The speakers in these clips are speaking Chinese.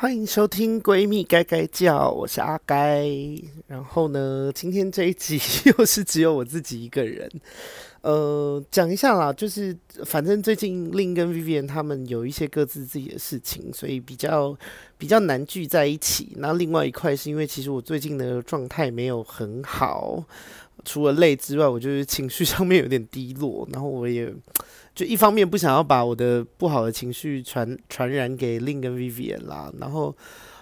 欢迎收听《闺蜜该该叫》，我是阿该。然后呢，今天这一集又是只有我自己一个人。呃，讲一下啦，就是反正最近 Lin 跟 Vivian 他们有一些各自自己的事情，所以比较比较难聚在一起。那另外一块是因为其实我最近的状态没有很好，除了累之外，我就是情绪上面有点低落，然后我也。就一方面不想要把我的不好的情绪传传染给 Lin 跟 Vivian 啦，然后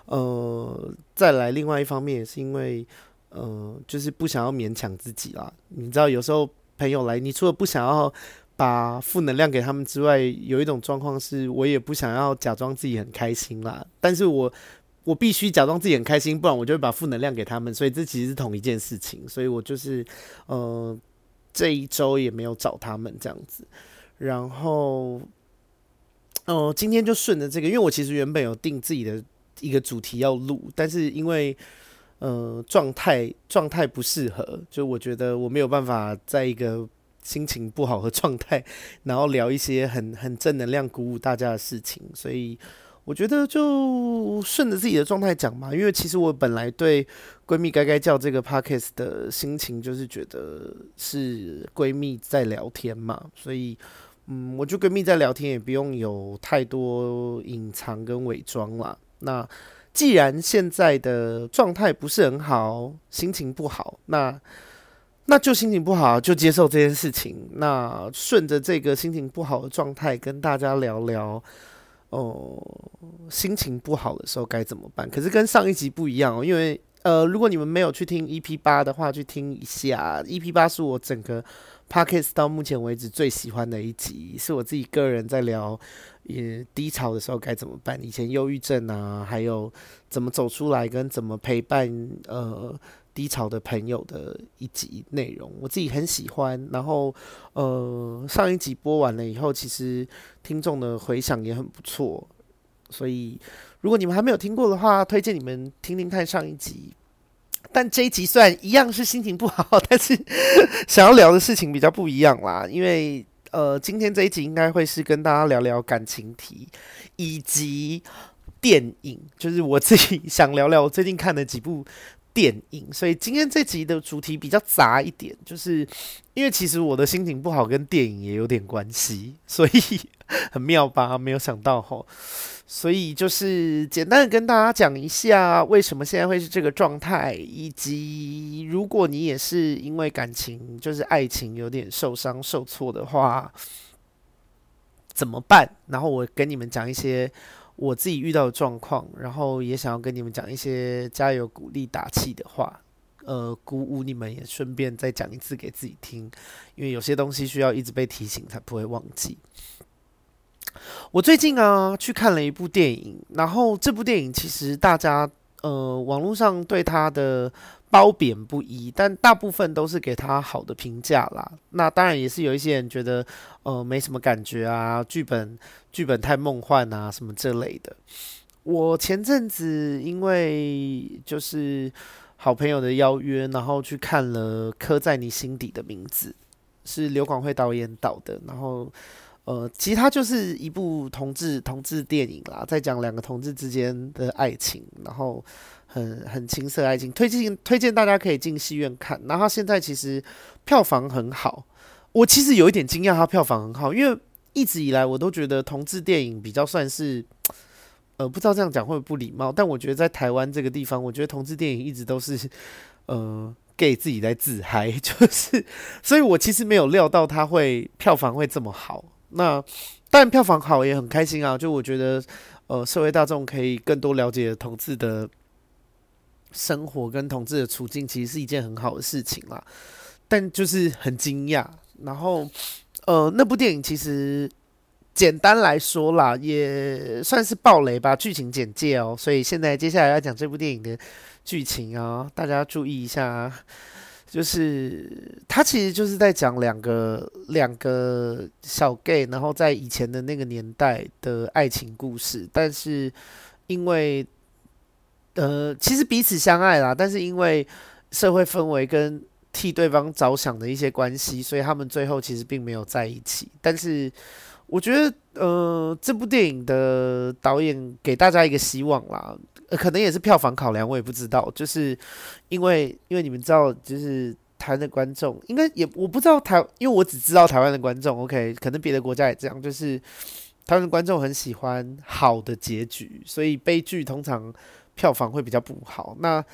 呃再来另外一方面也是因为呃就是不想要勉强自己啦。你知道有时候朋友来，你除了不想要把负能量给他们之外，有一种状况是我也不想要假装自己很开心啦。但是我我必须假装自己很开心，不然我就会把负能量给他们。所以这其实是同一件事情。所以我就是呃这一周也没有找他们这样子。然后，哦，今天就顺着这个，因为我其实原本有定自己的一个主题要录，但是因为呃状态状态不适合，就我觉得我没有办法在一个心情不好的状态，然后聊一些很 很正能量、鼓舞大家的事情，所以我觉得就顺着自己的状态讲嘛。因为其实我本来对闺蜜该该叫这个 podcast 的心情，就是觉得是闺蜜在聊天嘛，所以。嗯，我就闺蜜在聊天，也不用有太多隐藏跟伪装啦。那既然现在的状态不是很好，心情不好，那那就心情不好，就接受这件事情。那顺着这个心情不好的状态，跟大家聊聊哦，心情不好的时候该怎么办？可是跟上一集不一样，因为呃，如果你们没有去听 EP 八的话，去听一下 EP 八是我整个。Podcast 到目前为止最喜欢的一集，是我自己个人在聊，也低潮的时候该怎么办，以前忧郁症啊，还有怎么走出来，跟怎么陪伴呃低潮的朋友的一集内容，我自己很喜欢。然后呃上一集播完了以后，其实听众的回响也很不错，所以如果你们还没有听过的话，推荐你们听听看上一集。但这一集虽然一样是心情不好，但是 想要聊的事情比较不一样啦。因为呃，今天这一集应该会是跟大家聊聊感情题以及电影，就是我自己想聊聊我最近看的几部电影。所以今天这集的主题比较杂一点，就是因为其实我的心情不好跟电影也有点关系，所以很妙吧？没有想到吼。所以就是简单的跟大家讲一下，为什么现在会是这个状态，以及如果你也是因为感情，就是爱情有点受伤、受挫的话，怎么办？然后我跟你们讲一些我自己遇到的状况，然后也想要跟你们讲一些加油、鼓励、打气的话，呃，鼓舞你们，也顺便再讲一次给自己听，因为有些东西需要一直被提醒才不会忘记。我最近啊去看了一部电影，然后这部电影其实大家呃网络上对它的褒贬不一，但大部分都是给它好的评价啦。那当然也是有一些人觉得呃没什么感觉啊，剧本剧本太梦幻啊什么这类的。我前阵子因为就是好朋友的邀约，然后去看了《刻在你心底的名字》，是刘广辉导演导的，然后。呃，其实它就是一部同志同志电影啦，在讲两个同志之间的爱情，然后很很青涩爱情，推荐推荐大家可以进戏院看。然后现在其实票房很好，我其实有一点惊讶，它票房很好，因为一直以来我都觉得同志电影比较算是，呃，不知道这样讲会不会不礼貌，但我觉得在台湾这个地方，我觉得同志电影一直都是呃 gay 自己在自嗨，就是，所以我其实没有料到它会票房会这么好。那当然票房好也很开心啊！就我觉得，呃，社会大众可以更多了解同志的生活跟同志的处境，其实是一件很好的事情啦。但就是很惊讶，然后，呃，那部电影其实简单来说啦，也算是爆雷吧，剧情简介哦。所以现在接下来要讲这部电影的剧情啊，大家注意一下啊。就是他其实就是在讲两个两个小 gay，然后在以前的那个年代的爱情故事，但是因为呃其实彼此相爱啦，但是因为社会氛围跟替对方着想的一些关系，所以他们最后其实并没有在一起。但是我觉得呃，这部电影的导演给大家一个希望啦，可能也是票房考量，我也不知道，就是因为因为你们知道，就是台湾的观众应该也我不知道台，因为我只知道台湾的观众，OK，可能别的国家也这样，就是台湾的观众很喜欢好的结局，所以悲剧通常票房会比较不好。那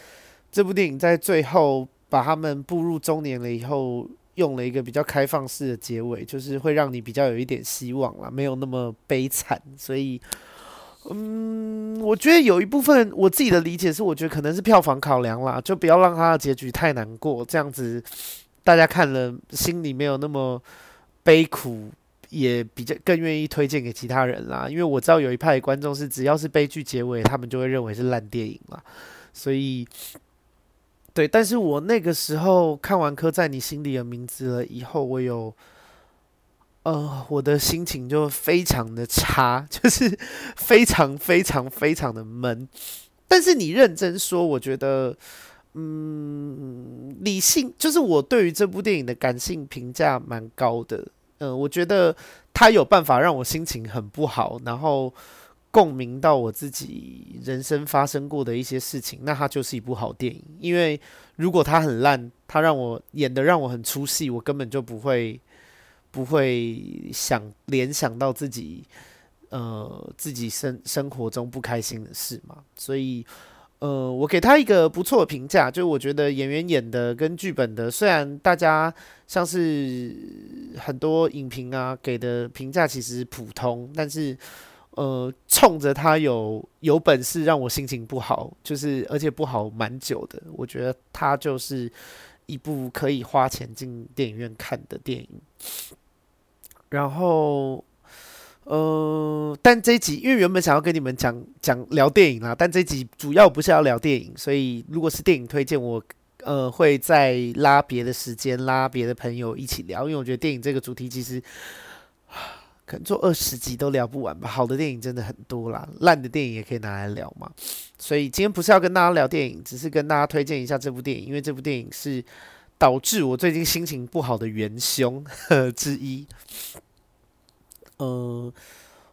这部电影在最后把他们步入中年了以后，用了一个比较开放式的结尾，就是会让你比较有一点希望啦，没有那么悲惨。所以，嗯，我觉得有一部分我自己的理解是，我觉得可能是票房考量啦，就不要让他的结局太难过，这样子大家看了心里没有那么悲苦，也比较更愿意推荐给其他人啦。因为我知道有一派观众是，只要是悲剧结尾，他们就会认为是烂电影啦，所以。对，但是我那个时候看完《刻在你心里的名字》了以后，我有，呃，我的心情就非常的差，就是非常非常非常的闷。但是你认真说，我觉得，嗯，理性就是我对于这部电影的感性评价蛮高的。嗯、呃，我觉得他有办法让我心情很不好，然后。共鸣到我自己人生发生过的一些事情，那它就是一部好电影。因为如果它很烂，它让我演得让我很出戏，我根本就不会不会想联想到自己呃自己生生活中不开心的事嘛。所以呃，我给他一个不错的评价，就我觉得演员演的跟剧本的，虽然大家像是很多影评啊给的评价其实普通，但是。呃，冲着他有有本事让我心情不好，就是而且不好蛮久的。我觉得他就是一部可以花钱进电影院看的电影。然后，呃，但这集因为原本想要跟你们讲讲聊电影啦，但这集主要不是要聊电影，所以如果是电影推荐，我呃会再拉别的时间，拉别的朋友一起聊，因为我觉得电影这个主题其实。可能做二十集都聊不完吧。好的电影真的很多啦，烂的电影也可以拿来聊嘛。所以今天不是要跟大家聊电影，只是跟大家推荐一下这部电影，因为这部电影是导致我最近心情不好的元凶 之一。呃，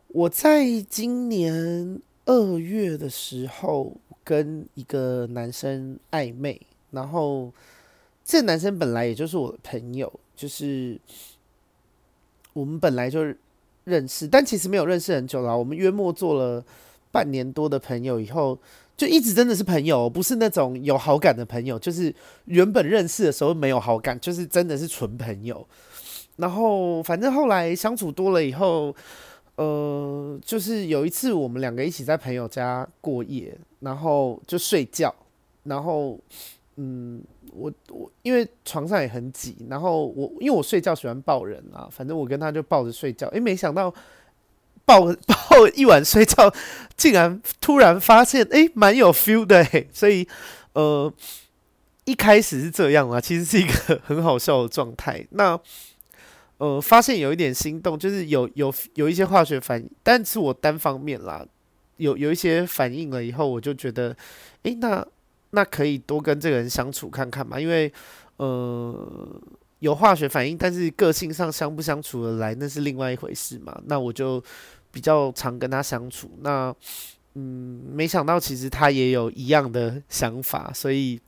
我在今年二月的时候跟一个男生暧昧，然后这男生本来也就是我的朋友，就是我们本来就。认识，但其实没有认识很久啦。我们约莫做了半年多的朋友以后，就一直真的是朋友，不是那种有好感的朋友。就是原本认识的时候没有好感，就是真的是纯朋友。然后反正后来相处多了以后，呃，就是有一次我们两个一起在朋友家过夜，然后就睡觉，然后。嗯，我我因为床上也很挤，然后我因为我睡觉喜欢抱人啊，反正我跟他就抱着睡觉，诶，没想到抱 抱一晚睡觉，竟然突然发现诶，蛮有 feel 的，所以呃一开始是这样啊，其实是一个很好笑的状态。那呃发现有一点心动，就是有有有一些化学反应，但是我单方面啦，有有一些反应了以后，我就觉得诶，那。那可以多跟这个人相处看看嘛，因为呃有化学反应，但是个性上相不相处得来那是另外一回事嘛。那我就比较常跟他相处。那嗯，没想到其实他也有一样的想法，所以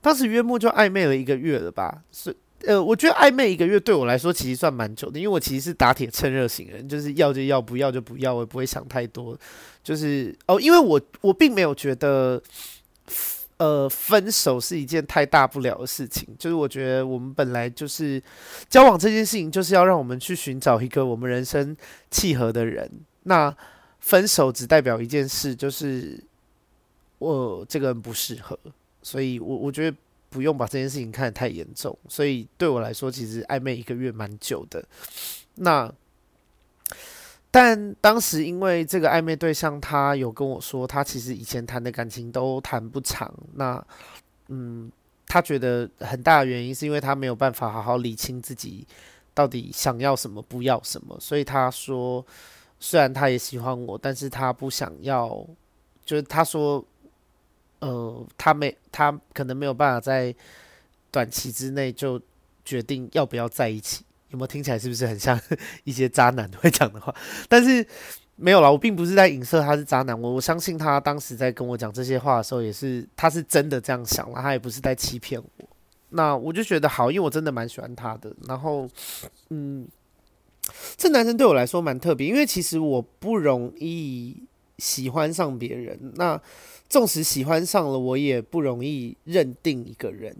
当时约莫就暧昧了一个月了吧。是呃，我觉得暧昧一个月对我来说其实算蛮久的，因为我其实是打铁趁热型人，就是要就要，不要就不要，我也不会想太多。就是哦，因为我我并没有觉得。呃，分手是一件太大不了的事情。就是我觉得我们本来就是交往这件事情，就是要让我们去寻找一个我们人生契合的人。那分手只代表一件事，就是我这个人不适合。所以我我觉得不用把这件事情看得太严重。所以对我来说，其实暧昧一个月蛮久的。那。但当时因为这个暧昧对象，他有跟我说，他其实以前谈的感情都谈不长。那，嗯，他觉得很大的原因是因为他没有办法好好理清自己到底想要什么，不要什么。所以他说，虽然他也喜欢我，但是他不想要，就是他说，呃，他没，他可能没有办法在短期之内就决定要不要在一起。有没有听起来是不是很像 一些渣男会讲的话？但是没有啦，我并不是在影射他是渣男。我我相信他当时在跟我讲这些话的时候，也是他是真的这样想了，他也不是在欺骗我。那我就觉得好，因为我真的蛮喜欢他的。然后，嗯，这男生对我来说蛮特别，因为其实我不容易喜欢上别人。那纵使喜欢上了，我也不容易认定一个人。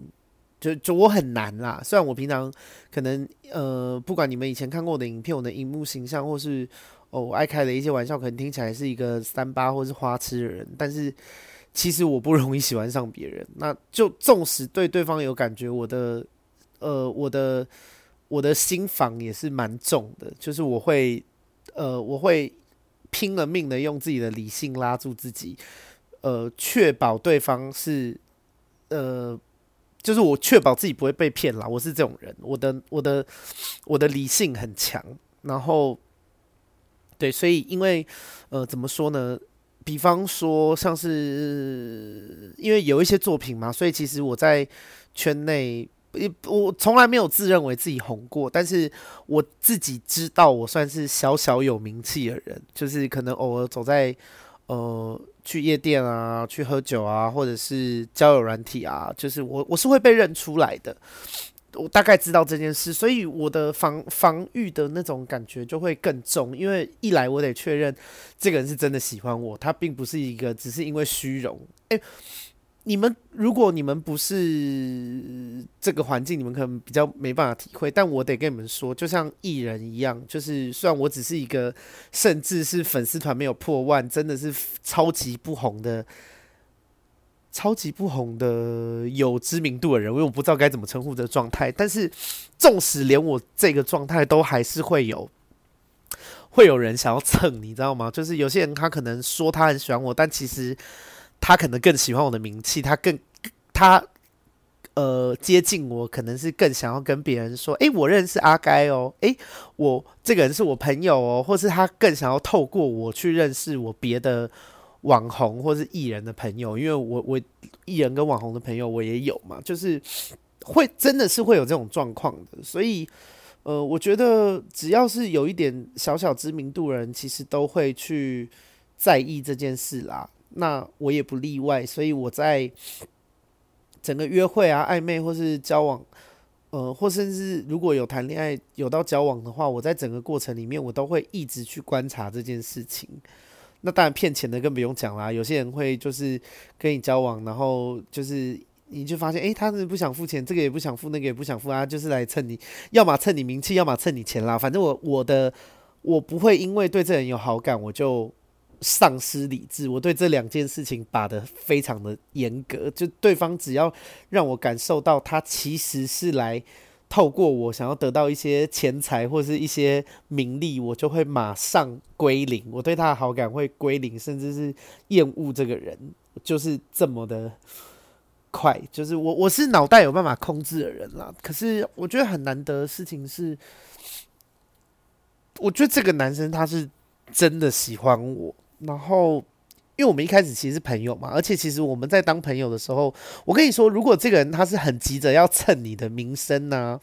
就就我很难啦，虽然我平常可能呃，不管你们以前看过我的影片，我的荧幕形象，或是哦，我爱开的一些玩笑，可能听起来是一个三八或是花痴的人，但是其实我不容易喜欢上别人。那就纵使对对方有感觉，我的呃，我的我的心防也是蛮重的，就是我会呃，我会拼了命的用自己的理性拉住自己，呃，确保对方是呃。就是我确保自己不会被骗啦，我是这种人，我的我的我的理性很强，然后对，所以因为呃怎么说呢？比方说像是因为有一些作品嘛，所以其实我在圈内，我从来没有自认为自己红过，但是我自己知道我算是小小有名气的人，就是可能偶尔走在呃。去夜店啊，去喝酒啊，或者是交友软体啊，就是我我是会被认出来的。我大概知道这件事，所以我的防防御的那种感觉就会更重。因为一来我得确认这个人是真的喜欢我，他并不是一个只是因为虚荣。诶。你们如果你们不是这个环境，你们可能比较没办法体会。但我得跟你们说，就像艺人一样，就是虽然我只是一个，甚至是粉丝团没有破万，真的是超级不红的、超级不红的有知名度的人，因为我不知道该怎么称呼这状态。但是，纵使连我这个状态，都还是会有会有人想要蹭，你知道吗？就是有些人他可能说他很喜欢我，但其实。他可能更喜欢我的名气，他更他呃接近我，可能是更想要跟别人说，诶，我认识阿该哦，诶，我这个人是我朋友哦，或是他更想要透过我去认识我别的网红或是艺人的朋友，因为我我艺人跟网红的朋友我也有嘛，就是会真的是会有这种状况的，所以呃，我觉得只要是有一点小小知名度的人，其实都会去在意这件事啦。那我也不例外，所以我在整个约会啊、暧昧或是交往，呃，或甚至如果有谈恋爱有到交往的话，我在整个过程里面，我都会一直去观察这件事情。那当然骗钱的更不用讲啦，有些人会就是跟你交往，然后就是你就发现，诶，他是不想付钱，这个也不想付，那个也不想付啊，就是来蹭你，要么蹭你名气，要么蹭你钱啦。反正我我的我不会因为对这人有好感，我就。丧失理智，我对这两件事情把得非常的严格。就对方只要让我感受到他其实是来透过我想要得到一些钱财或是一些名利，我就会马上归零。我对他的好感会归零，甚至是厌恶这个人，就是这么的快。就是我我是脑袋有办法控制的人啦。可是我觉得很难得的事情是，我觉得这个男生他是真的喜欢我。然后，因为我们一开始其实是朋友嘛，而且其实我们在当朋友的时候，我跟你说，如果这个人他是很急着要蹭你的名声呢，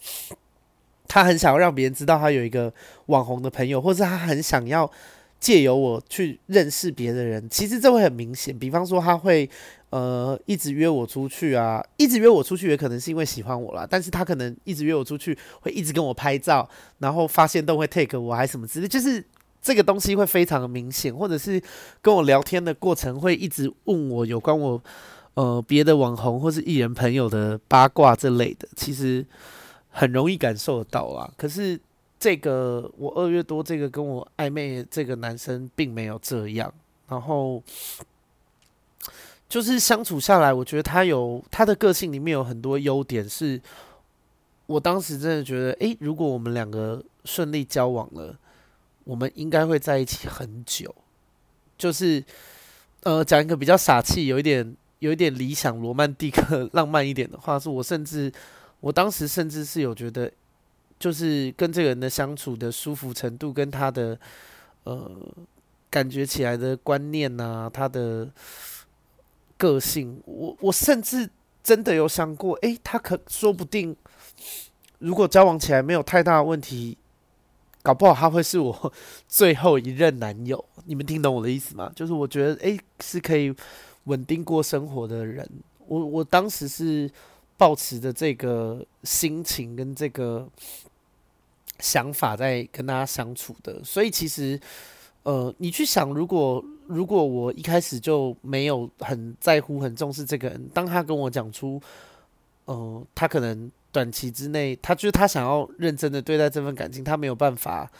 他很想要让别人知道他有一个网红的朋友，或是他很想要借由我去认识别的人，其实这会很明显。比方说，他会呃一直约我出去啊，一直约我出去，也可能是因为喜欢我啦。但是他可能一直约我出去，会一直跟我拍照，然后发现都会 take 我，还什么之类，就是。这个东西会非常的明显，或者是跟我聊天的过程会一直问我有关我呃别的网红或是艺人朋友的八卦这类的，其实很容易感受得到啊。可是这个我二月多这个跟我暧昧这个男生并没有这样，然后就是相处下来，我觉得他有他的个性里面有很多优点，是我当时真的觉得，诶，如果我们两个顺利交往了。我们应该会在一起很久，就是，呃，讲一个比较傻气、有一点、有一点理想、罗曼蒂克、浪漫一点的话，是我甚至，我当时甚至是有觉得，就是跟这个人的相处的舒服程度，跟他的，呃，感觉起来的观念呐、他的个性，我我甚至真的有想过，诶，他可说不定。如果交往起来没有太大问题，搞不好他会是我 最后一任男友。你们听懂我的意思吗？就是我觉得，诶、是可以稳定过生活的人。我我当时是抱持着这个心情跟这个想法在跟大家相处的。所以其实，呃，你去想，如果如果我一开始就没有很在乎、很重视这个人，当他跟我讲出，呃，他可能。短期之内，他就是他想要认真的对待这份感情，他没有办法，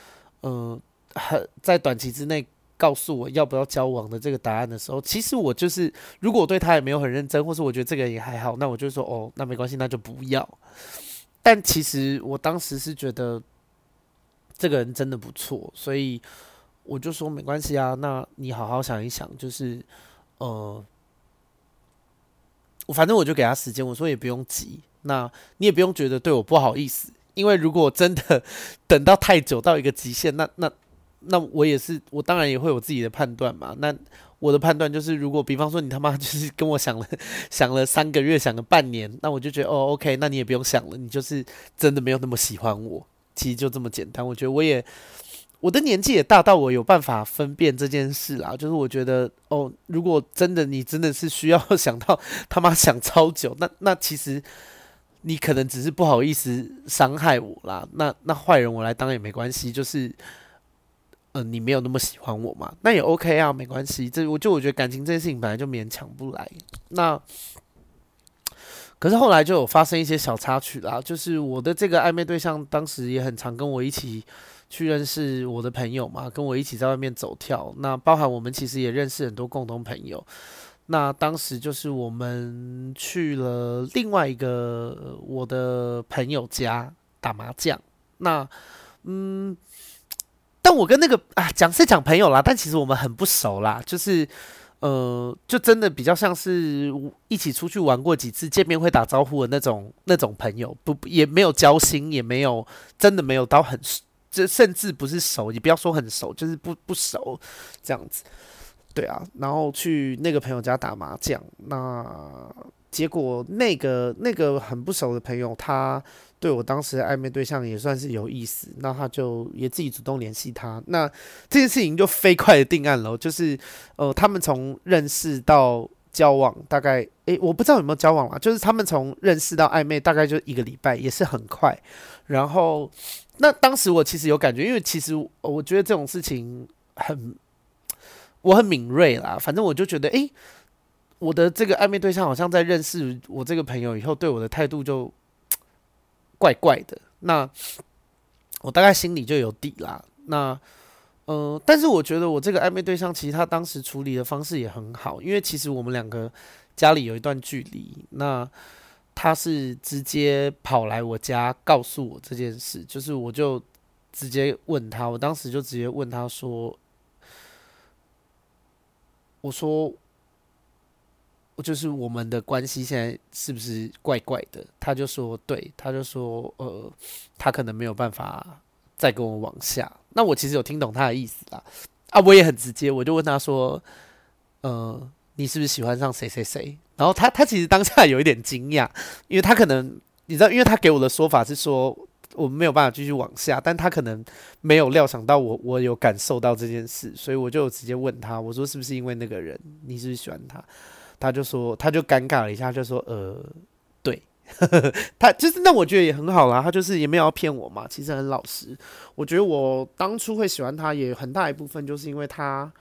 嗯、很在短期之内告诉我要不要交往的这个答案的时候，其实我就是，如果我对他也没有很认真，或是我觉得这个人也还好，那我就说哦，那没关系，那就不要。但其实我当时是觉得这个人真的不错，所以我就说没关系啊，那你好好想一想，就是，呃，我反正我就给他时间，我说也不用急。那你也不用觉得对我不好意思，因为如果真的等到太久到一个极限，那那那我也是，我当然也会有自己的判断嘛。那我的判断就是，如果比方说你他妈就是跟我想了 想了三个月，想了半年，那我就觉得哦，OK，那你也不用想了，你就是真的没有那么喜欢我，其实就这么简单。我觉得我也。我的年纪也大到我有办法分辨这件事啦，就是我觉得哦，如果真的你真的是需要想到他妈想超久，那那其实你可能只是不好意思伤害我啦，那那坏人我来当也没关系，就是嗯、呃，你没有那么喜欢我嘛，那也 OK 啊，没关系，这我就我觉得感情这件事情本来就勉强不来，那可是后来就有发生一些小插曲啦，就是我的这个暧昧对象当时也很常跟我一起。去认识我的朋友嘛，跟我一起在外面走跳。那包含我们其实也认识很多共同朋友。那当时就是我们去了另外一个我的朋友家打麻将。那嗯，但我跟那个啊讲是讲朋友啦，但其实我们很不熟啦。就是呃，就真的比较像是一起出去玩过几次，见面会打招呼的那种那种朋友，不也没有交心，也没有真的没有到很熟。这甚至不是熟，你不要说很熟，就是不不熟这样子，对啊。然后去那个朋友家打麻将，那结果那个那个很不熟的朋友，他对我当时的暧昧对象也算是有意思，那他就也自己主动联系他，那这件事情就飞快的定案了，就是呃，他们从认识到交往大概，诶，我不知道有没有交往啊，就是他们从认识到暧昧大概就一个礼拜，也是很快，然后。那当时我其实有感觉，因为其实我觉得这种事情很，我很敏锐啦。反正我就觉得，诶，我的这个暧昧对象好像在认识我这个朋友以后，对我的态度就 怪怪的。那 我大概心里就有底啦。那，呃，但是我觉得我这个暧昧对象其实他当时处理的方式也很好，因为其实我们两个家里有一段距离。那他是直接跑来我家告诉我这件事，就是我就直接问他，我当时就直接问他说：“我说，我就是我们的关系现在是不是怪怪的？”他就说：“对。”他就说：“呃，他可能没有办法再跟我往下。”那我其实有听懂他的意思啦，啊，我也很直接，我就问他说：“呃，你是不是喜欢上谁谁谁？”然后他他其实当下有一点惊讶，因为他可能你知道，因为他给我的说法是说我没有办法继续往下，但他可能没有料想到我我有感受到这件事，所以我就直接问他，我说是不是因为那个人，你是不是喜欢他？他就说他就尴尬了一下，就说呃对，他就是那我觉得也很好啦，他就是也没有要骗我嘛，其实很老实。我觉得我当初会喜欢他也很大一部分就是因为他，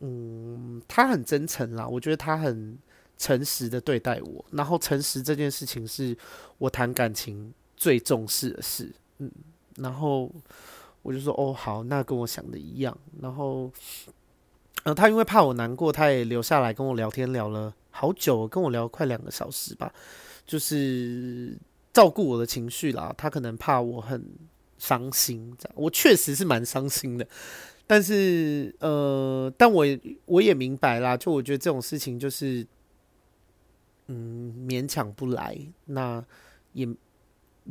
嗯，他很真诚啦，我觉得他很。诚实的对待我，然后诚实这件事情是我谈感情最重视的事，嗯，然后我就说哦好，那跟我想的一样，然后，呃，他因为怕我难过，他也留下来跟我聊天，聊了好久，跟我聊快两个小时吧，就是照顾我的情绪啦。他可能怕我很伤心，这样，我确实是蛮伤心的，但是呃，但我我也明白啦，就我觉得这种事情就是。嗯，勉强不来，那也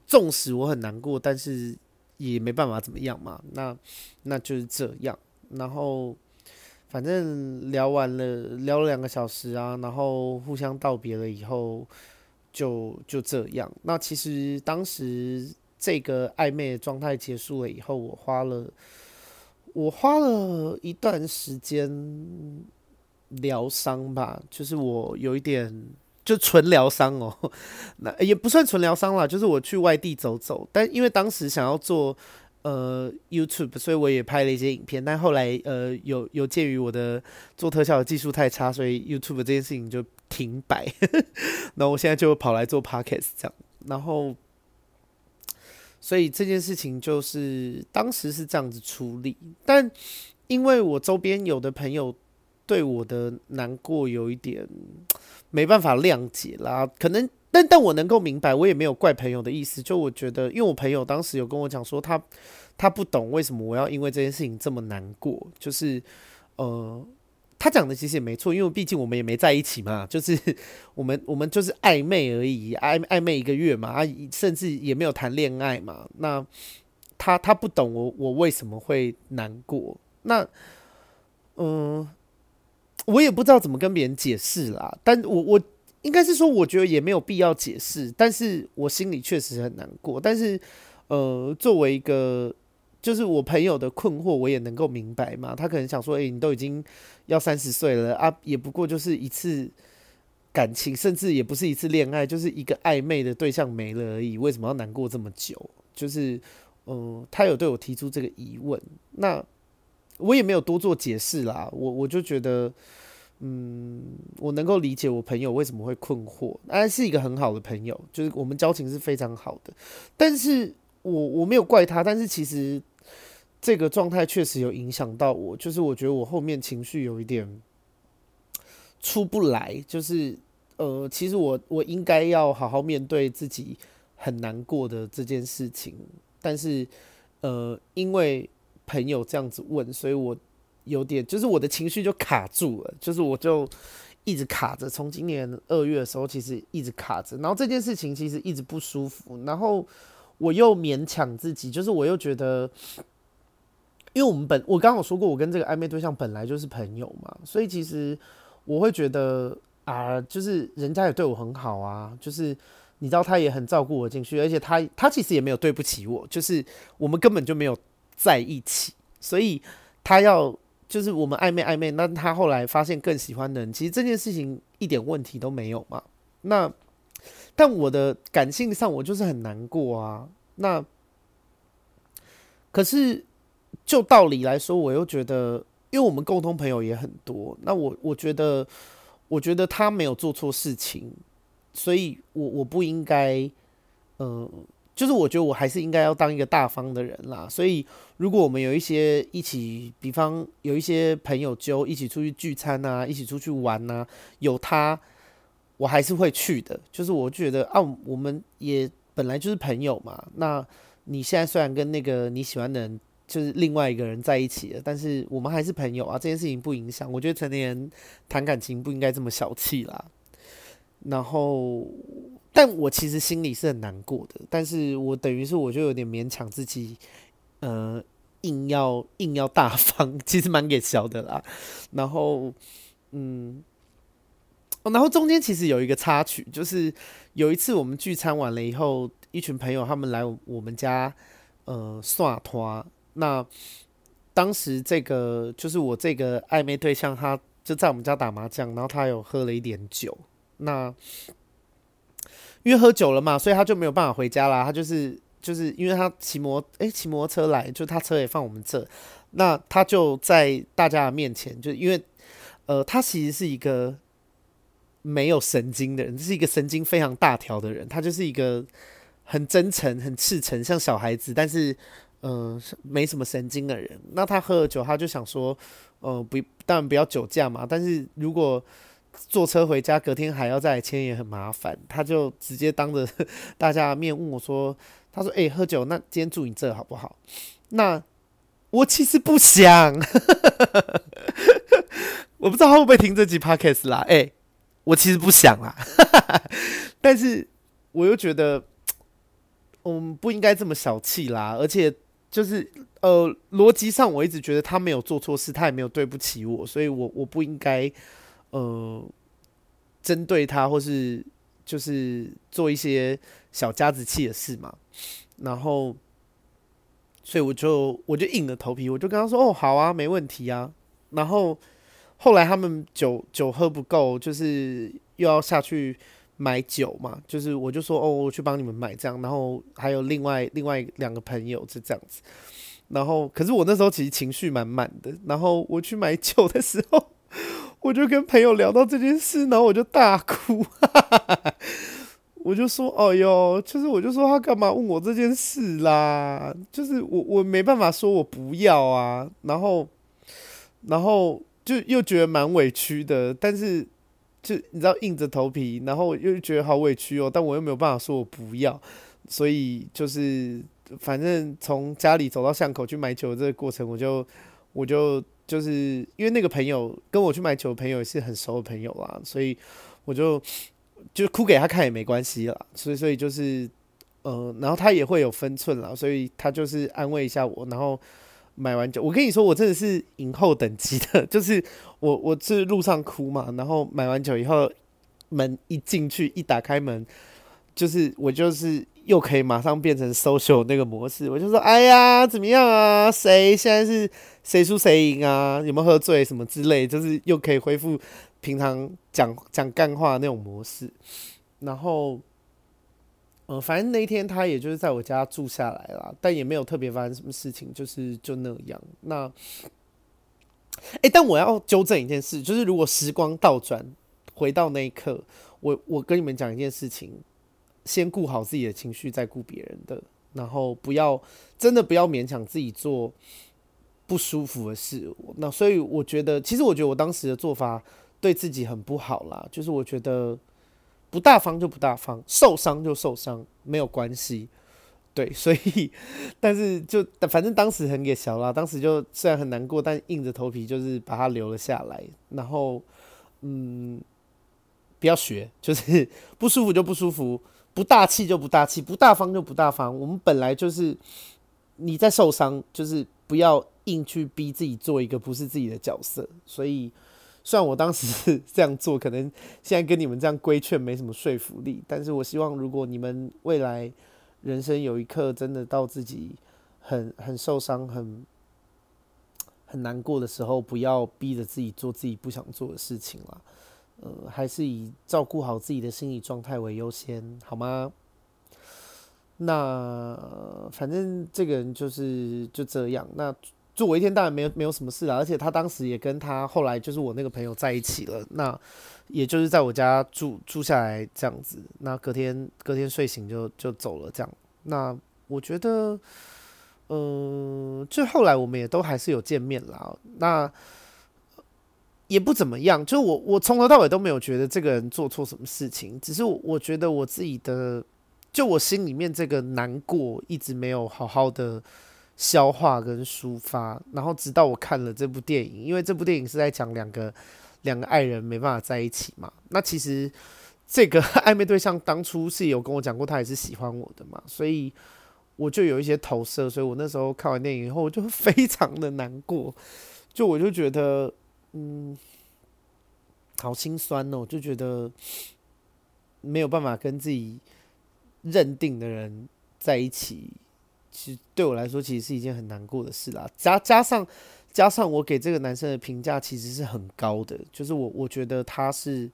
纵使我很难过，但是也没办法怎么样嘛。那那就是这样。然后反正聊完了，聊了两个小时啊，然后互相道别了以后，就就这样。那其实当时这个暧昧的状态结束了以后，我花了我花了一段时间疗伤吧，就是我有一点就纯疗伤哦，那也不算纯疗伤啦，就是我去外地走走，但因为当时想要做。呃，YouTube，所以我也拍了一些影片，但后来呃，有有鉴于我的做特效的技术太差，所以 YouTube 这件事情就停摆。那我现在就跑来做 Podcast 这样，然后，所以这件事情就是当时是这样子处理，但因为我周边有的朋友对我的难过有一点没办法谅解啦，可能。但但我能够明白，我也没有怪朋友的意思。就我觉得，因为我朋友当时有跟我讲说，他他不懂为什么我要因为这件事情这么难过。就是呃，他讲的其实也没错，因为毕竟我们也没在一起嘛，就是我们我们就是暧昧而已，暧暧昧一个月嘛，啊，甚至也没有谈恋爱嘛。那他他不懂我我为什么会难过。那嗯、我也不知道怎么跟别人解释啦。但我我。应该是说，我觉得也没有必要解释，但是我心里确实很难过。但是，呃，作为一个就是我朋友的困惑，我也能够明白嘛。他可能想说，诶，你都已经要三十岁了啊，也不过就是一次感情，甚至也不是一次恋爱，就是一个暧昧的对象没了而已，为什么要难过这么久？就是，呃，他有对我提出这个疑问，那我也没有多做解释啦。我我就觉得。嗯，我能够理解我朋友为什么会困惑，他是一个很好的朋友，就是我们交情是非常好的。但是我我没有怪他，但是其实这个状态确实有影响到我，就是我觉得我后面情绪有一点出不来，就是呃，其实我我应该要好好面对自己很难过的这件事情，但是呃，因为朋友这样子问，所以我。有点，就是我的情绪就卡住了，就是我就一直卡着。从今年二月的时候，其实一直卡着。然后这件事情其实一直不舒服，然后我又勉强自己，就是我又觉得，因为我们本我刚刚有说过，我跟这个暧昧对象本来就是朋友嘛，所以其实我会觉得啊，就是人家也对我很好啊，就是你知道他也很照顾我进去，而且他他其实也没有对不起我，就是我们根本就没有在一起，所以他要。就是我们暧昧暧昧，那他后来发现更喜欢的人，其实这件事情一点问题都没有嘛。那但我的感性上，我就是很难过啊。那可是就道理来说，我又觉得，因为我们共同朋友也很多，那我我觉得，我觉得他没有做错事情，所以我我不应该，嗯、就是我觉得我还是应该要当一个大方的人啦，所以如果我们有一些一起，比方有一些朋友揪一起出去聚餐啊，一起出去玩啊，有他，我还是会去的。就是我觉得啊，我们也本来就是朋友嘛。那你现在虽然跟那个你喜欢的人就是另外一个人在一起了，但是我们还是朋友啊，这件事情不影响。我觉得成年人谈感情不应该这么小气啦。然后。但我其实心里是很难过的，但是我等于是我就有点勉强自己，呃，硬要硬要大方，其实蛮给小的啦。然后，嗯，然后中间其实有一个插曲，就是有一次我们聚餐完了以后，一群朋友他们来我们家，呃，耍拖。那当时这个就是我这个暧昧对象，他就在我们家打麻将，然后他有喝了一点酒，那。因为喝酒了嘛，所以他就没有办法回家啦。他就是就是因为他骑摩诶骑摩托车来，就他车也放我们这，那他就在大家的面前，就因为呃他其实是一个没有神经的人，是一个神经非常大条的人。他就是一个很真诚、很赤诚，像小孩子，但是呃没什么神经的人。那他喝了酒，他就想说，呃不，当然不要酒驾嘛。但是如果坐车回家，隔天还要再签也很麻烦。他就直接当着 大家的面问我说：“他说，哎、喝酒，那今天住你这好不好？”那我其实不想，我不知道他会不会听这集 podcast 啦。哎、我其实不想啦，但是我又觉得，我们不应该这么小气啦。而且就是呃，逻辑上我一直觉得他没有做错事，他也没有对不起我，所以我我不应该。呃，针对他，或是就是做一些小家子气的事嘛，然后，所以我就我就硬着头皮，我就跟他说：“哦，好啊，没问题啊。”然后后来他们酒酒喝不够，就是又要下去买酒嘛，就是我就说：“哦，我去帮你们买这样。”然后还有另外另外两个朋友是这样子，然后可是我那时候其实情绪满满的，然后我去买酒的时候。我就跟朋友聊到这件事，然后我就大哭，我就说：“哦哟，就是我就说他干嘛问我这件事啦？就是我我没办法说我不要啊，然后然后就又觉得蛮委屈的，但是就你知道硬着头皮，然后又觉得好委屈哦，但我又没有办法说我不要，所以就是反正从家里走到巷口去买酒这个过程，我就我就。”就是因为那个朋友跟我去买酒的朋友也是很熟的朋友啦，所以我就就哭给他看也没关系啦。所以所以就是呃，然后他也会有分寸啦，所以他就是安慰一下我，然后买完酒，我跟你说，我真的是影后等级的，就是我我是路上哭嘛，然后买完酒以后，门一进去一打开门，就是我就是。又可以马上变成 social 那个模式，我就说，哎呀，怎么样啊？谁现在是谁输谁赢啊？有没有喝醉什么之类？就是又可以恢复平常讲讲干话那种模式。然后，呃，反正那一天他也就是在我家住下来了，但也没有特别发生什么事情，就是就那样。那，哎、但我要纠正一件事，就是如果时光倒转回到那一刻，我我跟你们讲一件事情。先顾好自己的情绪，再顾别人的，然后不要真的不要勉强自己做不舒服的事。那所以我觉得，其实我觉得我当时的做法对自己很不好啦。就是我觉得不大方就不大方，受伤就受伤，没有关系。对，所以但是就反正当时很给小啦，当时就虽然很难过，但硬着头皮就是把它留了下来。然后嗯，不要学，就是 不舒服就不舒服。不大气就不大气，不大方就不大方。我们本来就是你在受伤，就是不要硬去逼自己做一个不是自己的角色。所以，虽然我当时这样做，可能现在跟你们这样规劝没什么说服力，但是我希望如果你们未来人生有一刻真的到自己很 很受伤、很很难过的时候，不要逼着自己做自己不想做的事情了。呃，还是以照顾好自己的心理状态为优先，好吗？那反正这个人就是就这样。那住我一天当然没有没有什么事了，而且他当时也跟他后来就是我那个朋友在一起了。那也就是在我家住住下来这样子。那隔天隔天睡醒就就走了这样。那我觉得，嗯、呃，就后来我们也都还是有见面啦。那。也不怎么样，就我我从头到尾都没有觉得这个人做错什么事情，只是我，觉得我自己的，就我心里面这个难过一直没有好好的消化跟抒发，然后直到我看了这部电影，因为这部电影是在讲两个两个爱人没办法在一起嘛，那其实这个 暧昧对象当初是有跟我讲过，他也是喜欢我的嘛，所以我就有一些投射，所以我那时候看完电影以后，我就非常的难过，就我就觉得。嗯，好心酸哦，就觉得没有办法跟自己认定的人在一起，其实对我来说，其实是一件很难过的事啦。加加上加上我给这个男生的评价其实是很高的，就是我我觉得他是，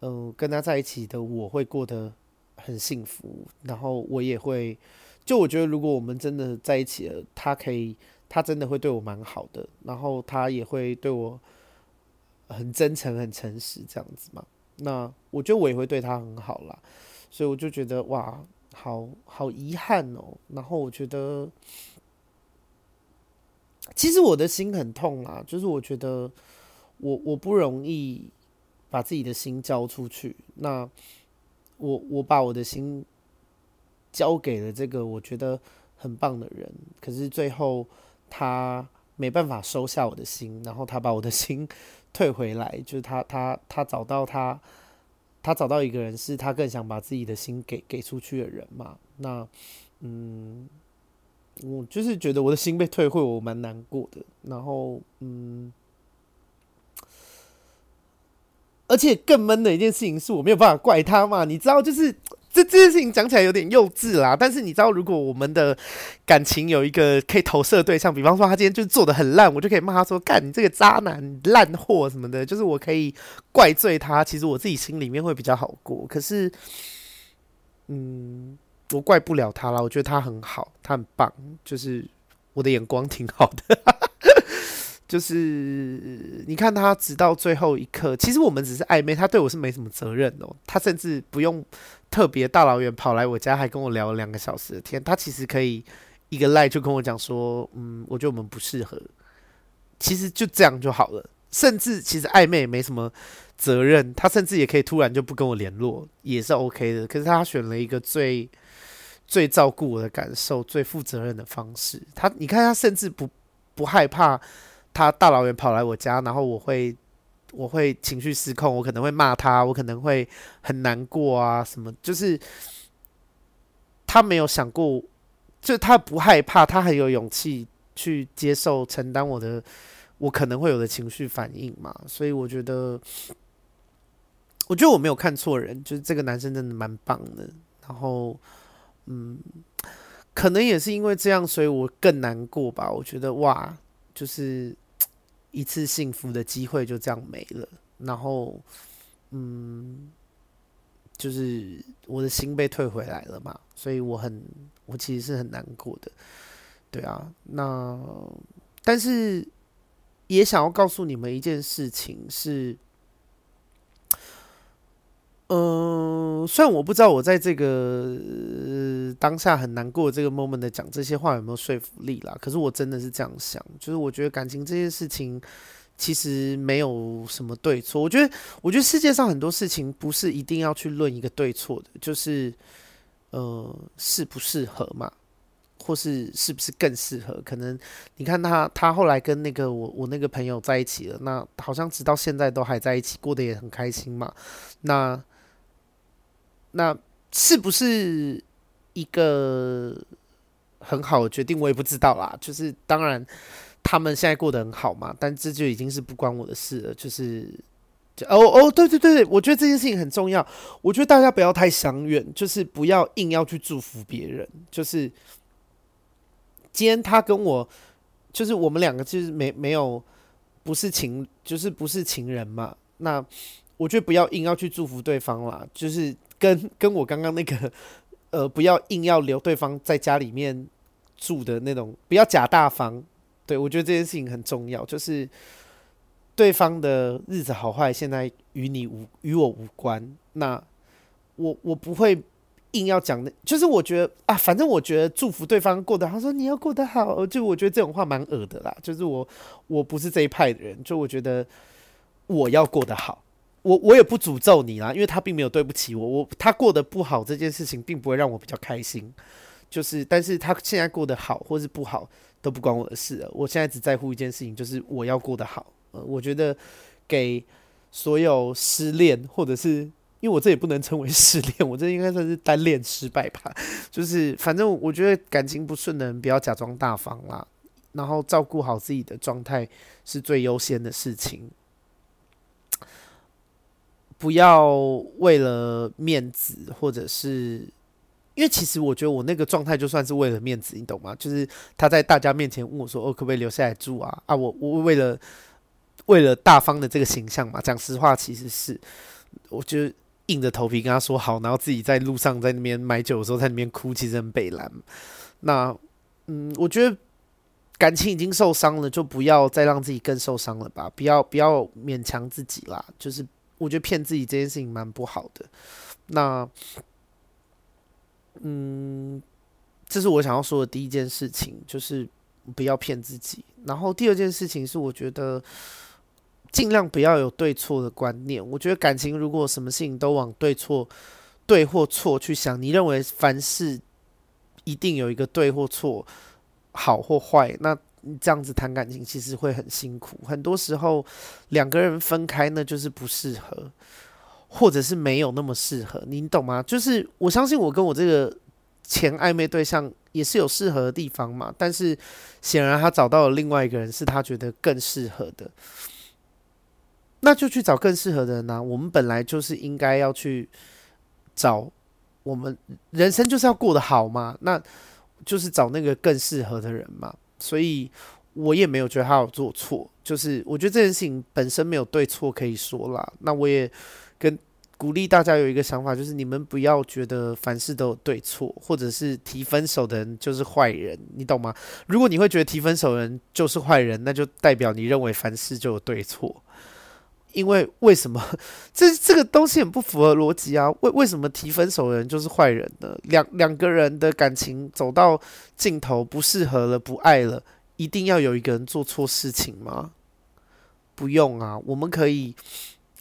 嗯、跟他在一起的我会过得很幸福，然后我也会，就我觉得如果我们真的在一起了，他可以。他真的会对我蛮好的，然后他也会对我很真诚、很诚实这样子嘛。那我觉得我也会对他很好啦，所以我就觉得哇，好好遗憾哦。然后我觉得，其实我的心很痛啊，就是我觉得我我不容易把自己的心交出去。那我我把我的心交给了这个我觉得很棒的人，可是最后。他没办法收下我的心，然后他把我的心 退回来，就是他他他找到他，他找到一个人，是他更想把自己的心给给出去的人嘛？那嗯，我就是觉得我的心被退回，我蛮难过的。然后嗯，而且更闷的一件事情是我没有办法怪他嘛，你知道，就是这这件事情讲起来有点幼稚啦。但是你知道，如果我们的感情有一个可以投射对象，比方说他今天就做的很烂，我就可以骂他说：“干你这个渣男、烂货什么的。”就是我可以怪罪他，其实我自己心里面会比较好过。可是，嗯，我怪不了他啦，我觉得他很好，他很棒，就是我的眼光挺好的。就是你看他直到最后一刻，其实我们只是暧昧，他对我是没什么责任哦。他甚至不用特别大老远跑来我家，还跟我聊了两个小时的天。他其实可以一个赖就跟我讲说，嗯，我觉得我们不适合。其实就这样就好了。甚至其实暧昧也没什么责任，他甚至也可以突然就不跟我联络，也是 OK 的。可是他选了一个最最照顾我的感受、最负责任的方式。他你看，他甚至不不害怕。他大老远跑来我家，然后我会，我会情绪失控，我可能会骂他，我可能会很难过啊，什么，就是他没有想过，就他不害怕，他很有勇气去接受承担我的，我可能会有的情绪反应嘛，所以我觉得，我觉得我没有看错人，就是这个男生真的蛮棒的，然后，嗯，可能也是因为这样，所以我更难过吧，我觉得哇，就是。一次幸福的机会就这样没了，然后，嗯，就是我的心被退回来了嘛，所以我很，我其实是很难过的，对啊，那但是也想要告诉你们一件事情是。嗯、虽然我不知道我在这个、当下很难过这个 moment 的讲这些话有没有说服力啦，可是我真的是这样想，就是我觉得感情这件事情其实没有什么对错。我觉得，我觉得世界上很多事情不是一定要去论一个对错的，就是呃适不适合嘛，或是是不是更适合？可能你看他，他后来跟那个我我那个朋友在一起了，那好像直到现在都还在一起，过得也很开心嘛，那。那是不是一个很好的决定？我也不知道啦。就是当然，他们现在过得很好嘛，但这就已经是不关我的事了。就是，哦哦，对对对，我觉得这件事情很重要。我觉得大家不要太想远，就是不要硬要去祝福别人。就是今天他跟我，就是我们两个就是没没有不是情，就是不是情人嘛。那我觉得不要硬要去祝福对方啦，就是。跟跟我刚刚那个，呃，不要硬要留对方在家里面住的那种，不要假大方。对，我觉得这件事情很重要，就是对方的日子好坏，现在与你无与我无关。那我我不会硬要讲的，就是我觉得啊，反正我觉得祝福对方过得好，说你要过得好，就我觉得这种话蛮恶的啦。就是我我不是这一派的人，就我觉得我要过得好。我我也不诅咒你啦，因为他并没有对不起我，我他过得不好这件事情并不会让我比较开心，就是但是他现在过得好或是不好都不关我的事，我现在只在乎一件事情，就是我要过得好。呃，我觉得给所有失恋或者是因为我这也不能称为失恋，我这应该算是单恋失败吧，就是反正我觉得感情不顺的人不要假装大方啦，然后照顾好自己的状态是最优先的事情。不要为了面子，或者是因为其实我觉得我那个状态就算是为了面子，你懂吗？就是他在大家面前问我说：“哦，可不可以留下来住啊？”啊，我我为了为了大方的这个形象嘛，讲实话，其实是我就硬着头皮跟他说好，然后自己在路上在那边买酒的时候在那边哭，其实很北烂。那嗯，我觉得感情已经受伤了，就不要再让自己更受伤了吧？不要不要勉强自己啦，就是。我觉得骗自己这件事情蛮不好的。那，嗯，这是我想要说的第一件事情，就是不要骗自己。然后第二件事情是，我觉得尽量不要有对错的观念。我觉得感情如果什么事情都往对错、对或错去想，你认为凡事一定有一个对或错，好或坏，那。这样子谈感情其实会很辛苦，很多时候两个人分开呢，就是不适合，或者是没有那么适合，你懂吗？就是我相信我跟我这个前暧昧对象也是有适合的地方嘛，但是显然他找到了另外一个人，是他觉得更适合的。那就去找更适合的人啊。我们本来就是应该要去找，我们人生就是要过得好嘛，那就是找那个更适合的人嘛。所以我也没有觉得他有做错，就是我觉得这件事情本身没有对错可以说啦。那我也跟。鼓励大家有一个想法，就是你们不要觉得凡事都有对错，或者是提分手的人就是坏人，你懂吗？如果你会觉得提分手的人就是坏人，那就代表你认为凡事就有对错。因为为什么 这这个东西很不符合逻辑啊？为为什么提分手的人就是坏人呢？两两个人的感情走到尽头不适合了，不爱了，一定要有一个人做错事情吗？不用啊，我们可以，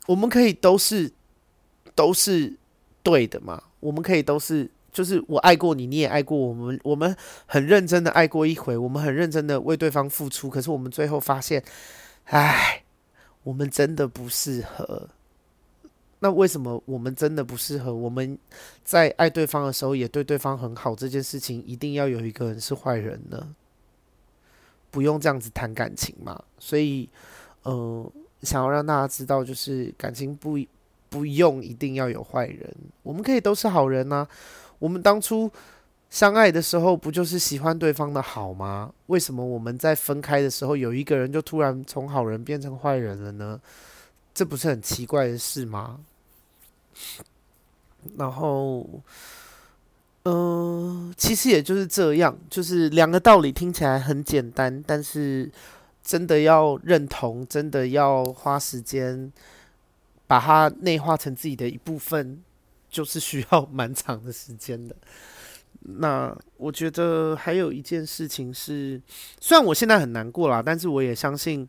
我们可以都是。都是对的嘛？我们可以都是，就是我爱过你，你也爱过我们，我们很认真的爱过一回，我们很认真的为对方付出，可是我们最后发现，唉，我们真的不适合。那为什么我们真的不适合？我们在爱对方的时候也对对方很好，这件事情一定要有一个人是坏人呢？不用这样子谈感情嘛？所以，呃，想要让大家知道，就是感情不。不用一定要有坏人，我们可以都是好人呐。我们当初相爱的时候，不就是喜欢对方的好吗？为什么我们在分开的时候，有一个人就突然从好人变成坏人了呢？这不是很奇怪的事吗？然后，嗯、其实也就是这样，就是两个道理听起来很简单，但是真的要认同，真的要花时间。把它内化成自己的一部分，就是需要 蛮长的时间的。那我觉得还有一件事情是，虽然我现在很难过啦，但是我也相信，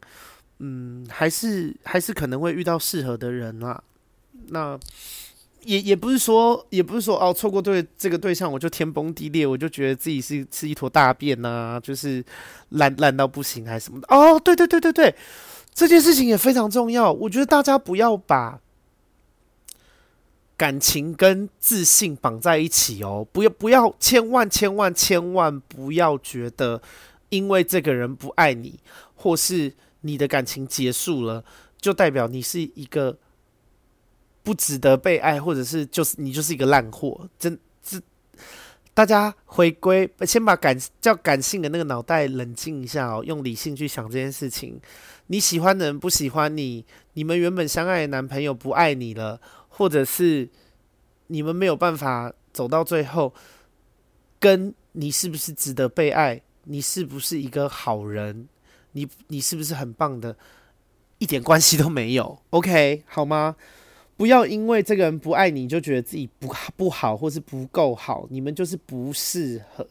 嗯，还是还是可能会遇到适合的人啦。那也也不是说，也不是说哦，错过对这个对象我就天崩地裂，我就觉得自己是是一坨大便呐、啊，就是烂烂到不行还是什么的。哦，对对对对对。这件事情也非常重要，我觉得大家不要把感情跟自信绑在一起哦，不要不要，千万千万千万不要觉得，因为这个人不爱你，或是你的感情结束了，就代表你是一个不值得被爱，或者是就是你就是一个烂货，真这。大家回归，先把感叫感性的那个脑袋冷静一下哦，用理性去想这件事情。你喜欢的人不喜欢你，你们原本相爱的男朋友不爱你了，或者是你们没有办法走到最后，跟你是不是值得被爱，你是不是一个好人，你你是不是很棒的，一点关系都没有。OK，好吗？不要因为这个人不爱你，就觉得自己不不好，或是不够好。你们就是不适合。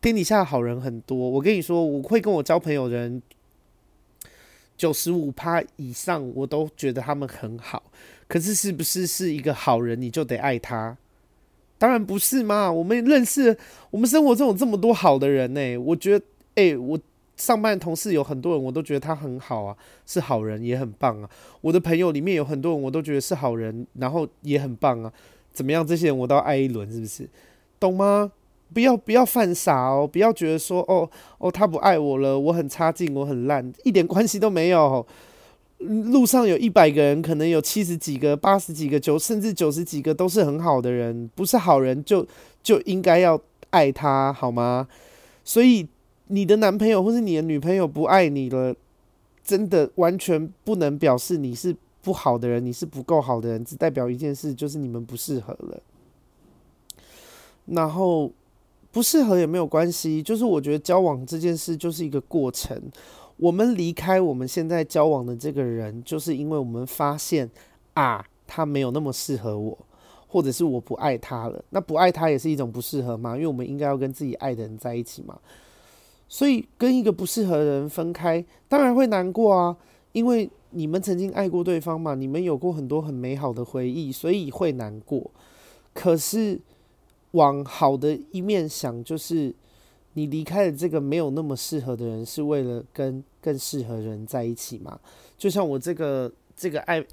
天底下好人很多，我跟你说，我会跟我交朋友的人，九十五趴以上，我都觉得他们很好。可是，是不是是一个好人，你就得爱他？当然不是嘛。我们认识，我们生活中有这么多好的人呢、我觉得，哎、我。上班同事有很多人，我都觉得他很好啊，是好人，也很棒啊。我的朋友里面有很多人，我都觉得是好人，然后也很棒啊。怎么样？这些人我都要爱一轮，是不是？懂吗？不要不要犯傻哦，不要觉得说哦哦他不爱我了，我很差劲，我很烂，一点关系都没有。路上有一百个人，可能有七十几个、八十几个、九甚至九十几个都是很好的人，不是好人就就应该要爱他，好吗？所以。你的男朋友或是你的女朋友不爱你了，真的完全不能表示你是不好的人，你是不够好的人，只代表一件事，就是你们不适合了。然后不适合也没有关系，就是我觉得交往这件事就是一个过程。我们离开我们现在交往的这个人，就是因为我们发现啊，他没有那么适合我，或者是我不爱他了。那不爱他也是一种不适合吗？因为我们应该要跟自己爱的人在一起嘛。所以跟一个不适合的人分开，当然会难过啊，因为你们曾经爱过对方嘛，你们有过很多很美好的回忆，所以会难过。可是往好的一面想，就是你离开了这个没有那么适合的人，是为了跟更适合的人在一起吗？就像我这个这个爱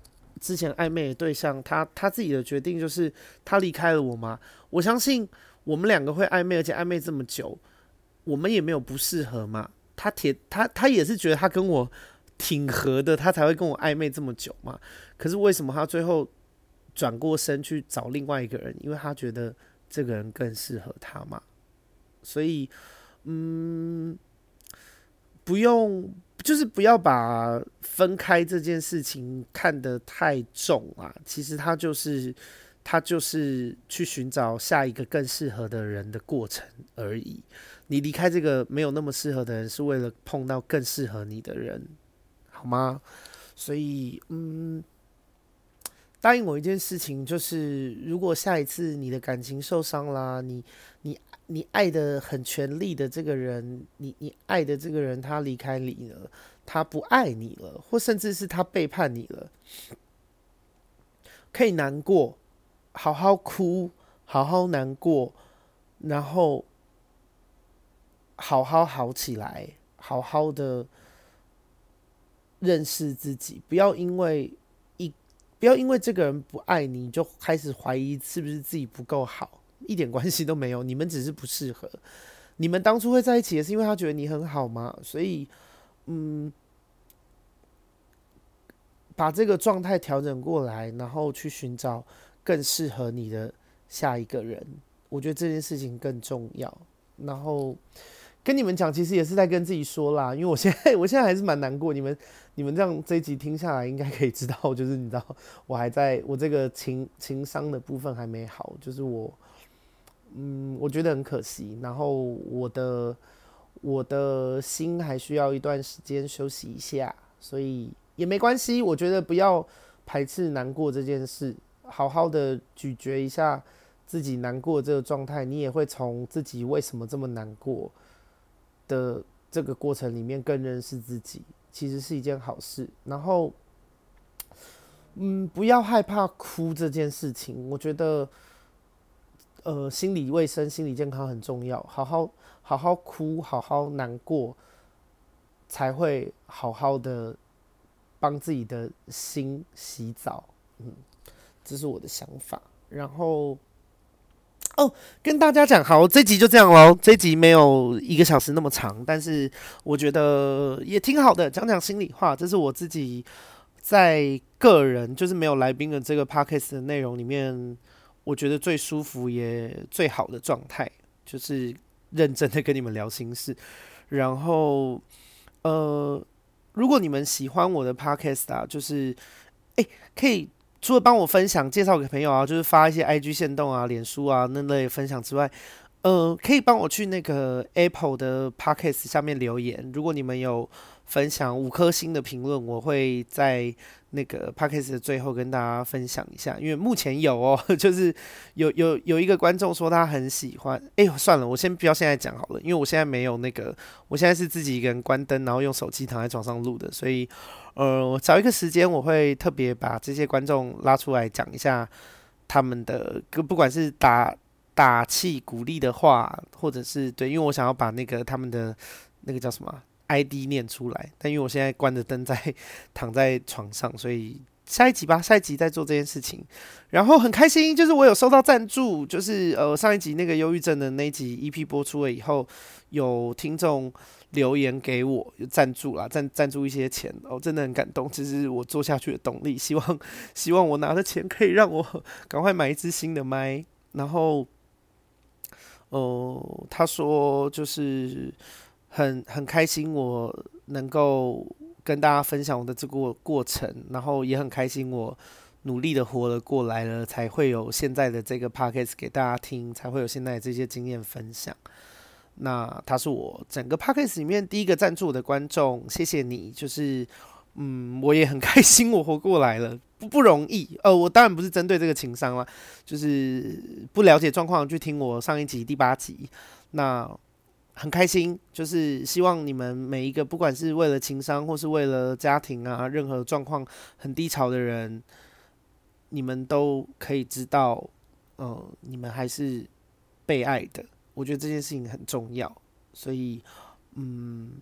之前暧昧的对象，他他自己的决定就是他离开了我吗。我相信我们两个会暧昧，而且暧昧这么久。我们也没有不适合嘛，他铁他他也是觉得他跟我挺合的，他才会跟我暧昧这么久嘛。可是为什么他最后转过身去找另外一个人？因为他觉得这个人更适合他嘛。所以，嗯，不用，就是不要把分开这件事情看得太重啊。其实他就是。他就是去寻找下一个更适合的人的过程而已。你离开这个没有那么适合的人，是为了碰到更适合你的人，好吗？所以，嗯，答应我一件事情，就是如果下一次你的感情受伤啦，你、你、你爱的很全力的这个人，你、你爱的这个人他离开你了，他不爱你了，或甚至是他背叛你了，可以难过。好好哭，好好难过，然后好好好起来，好好的认识自己。不要因为一，不要因为这个人不爱你，就开始怀疑是不是自己不够好，一点关系都没有。你们只是不适合。你们当初会在一起，也是因为他觉得你很好嘛。所以，嗯，把这个状态调整过来，然后去寻找。更适合你的下一个人，我觉得这件事情更重要。然后跟你们讲，其实也是在跟自己说啦，因为我现在我现在还是蛮难过。你们你们这样这一集听下来，应该可以知道，就是你知道，我还在我这个情情商的部分还没好，就是我嗯，我觉得很可惜。然后我的我的心还需要一段时间休息一下，所以也没关系。我觉得不要排斥难过这件事。好好的咀嚼一下自己难过这个状态，你也会从自己为什么这么难过的这个过程里面更认识自己，其实是一件好事。然后，嗯，不要害怕哭这件事情，我觉得，呃，心理卫生、心理健康很重要。好好好好哭，好好难过，才会好好的帮自己的心洗澡。嗯。这是我的想法，然后哦，跟大家讲好，这集就这样喽。这集没有一个小时那么长，但是我觉得也挺好的，讲讲心里话。这是我自己在个人就是没有来宾的这个 podcast 的内容里面，我觉得最舒服也最好的状态，就是认真的跟你们聊心事。然后呃，如果你们喜欢我的 podcast 啊，就是哎，可以。除了帮我分享、介绍给朋友啊，就是发一些 IG 线动啊、脸书啊那类分享之外，呃，可以帮我去那个 Apple 的 Podcast 下面留言。如果你们有分享五颗星的评论，我会在那个 Podcast 的最后跟大家分享一下。因为目前有哦，就是有有有一个观众说他很喜欢。哎呦，算了，我先不要现在讲好了，因为我现在没有那个，我现在是自己一个人关灯，然后用手机躺在床上录的，所以。呃，我找一个时间，我会特别把这些观众拉出来讲一下他们的，不管是打打气鼓励的话，或者是对，因为我想要把那个他们的那个叫什么 ID 念出来，但因为我现在关着灯在 躺在床上，所以。下一集吧，下一集再做这件事情，然后很开心，就是我有收到赞助，就是呃上一集那个忧郁症的那集 EP 播出了以后，有听众留言给我有赞助啦，赞赞助一些钱，哦，真的很感动，这是我做下去的动力。希望希望我拿的钱可以让我赶快买一支新的麦，然后，哦、他说就是很很开心，我能够。跟大家分享我的这个过程，然后也很开心，我努力的活了过来了，才会有现在的这个 podcast 给大家听，才会有现在这些经验分享。那他是我整个 podcast 里面第一个赞助我的观众，谢谢你。就是，嗯，我也很 开心，我活过来了，不不容易。呃，我当然不是针对这个情商了，就是不了解状况去听我上一集第八集。那。很开心，就是希望你们每一个，不管是为了情伤或是为了家庭啊，任何状况很低潮的人，你们都可以知道，呃，你们还是被爱的。我觉得这件事情很重要，所以，嗯，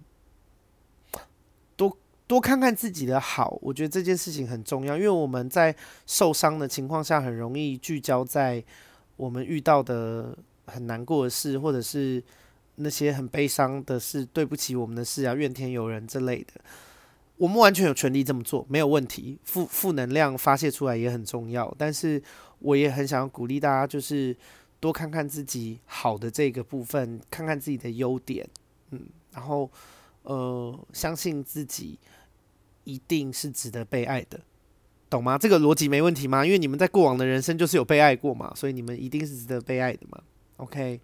多多看看自己的好，我觉得这件事情很重要，因为我们在受伤的情况下，很容易聚焦在我们遇到的很难过的事，或者是。那些很悲伤的事，对不起我们的事啊，怨天尤人之类的。我们完全有权利这么做，没有问题。负负能量发泄出来也很重要，但是我也很想要鼓励大家，就是多看看自己好的这个部分，看看自己的优点，嗯，然后呃，相信自己一定是值得被爱的，懂吗？这个逻辑没问题吗？因为你们在过往的人生就是有被爱过嘛，所以你们一定是值得被爱的嘛。OK。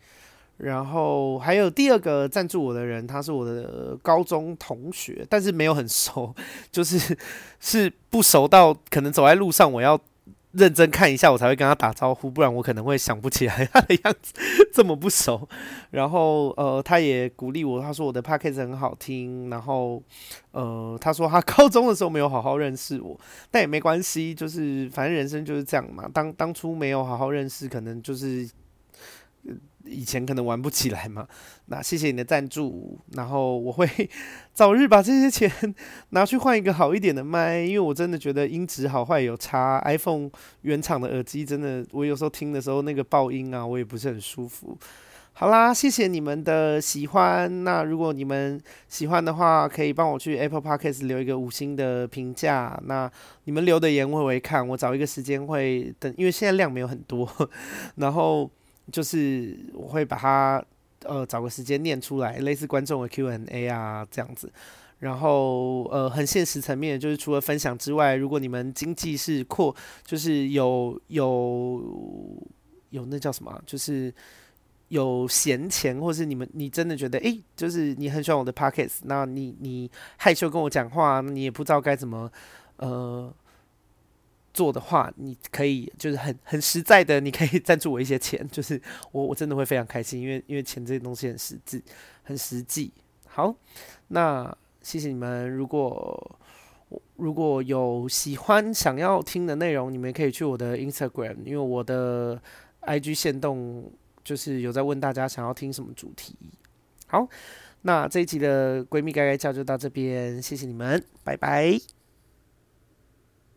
然后还有第二个赞助我的人，他是我的高中同学，但是没有很熟，就是是不熟到可能走在路上我要认真看一下，我才会跟他打招呼，不然我可能会想不起来他的样子，这么不熟。然后呃，他也鼓励我，他说我的 podcast 很好听。然后呃，他说他高中的时候没有好好认识我，但也没关系，就是反正人生就是这样嘛。当当初没有好好认识，可能就是。以前可能玩不起来嘛，那谢谢你的赞助，然后我会 早日把这些钱拿去换一个好一点的麦，因为我真的觉得音质好坏有差。iPhone 原厂的耳机真的，我有时候听的时候那个爆音啊，我也不是很舒服。好啦，谢谢你们的喜欢。那如果你们喜欢的话，可以帮我去 Apple Podcast 留一个五星的评价。那你们留的言我会看，我找一个时间会等，因为现在量没有很多，然后。就是我会把它呃找个时间念出来，类似观众的 Q&A 啊这样子。然后呃很现实层面，就是除了分享之外，如果你们经济是阔，就是有有有那叫什么，就是有闲钱，或是你们你真的觉得诶、就是你很喜欢我的 Podcast，那你你害羞跟我讲话，你也不知道该怎么呃。做的话，你可以就是很很实在的，你可以赞助我一些钱，就是我我真的会非常开心，因为因为钱这些东西很实质，很实际。好，那谢谢你们。如果如果有喜欢想要听的内容，你们可以去我的 Instagram，因为我的 IG 限动就是有在问大家想要听什么主题。好，那这一集的闺蜜该该叫就到这边，谢谢你们，拜拜。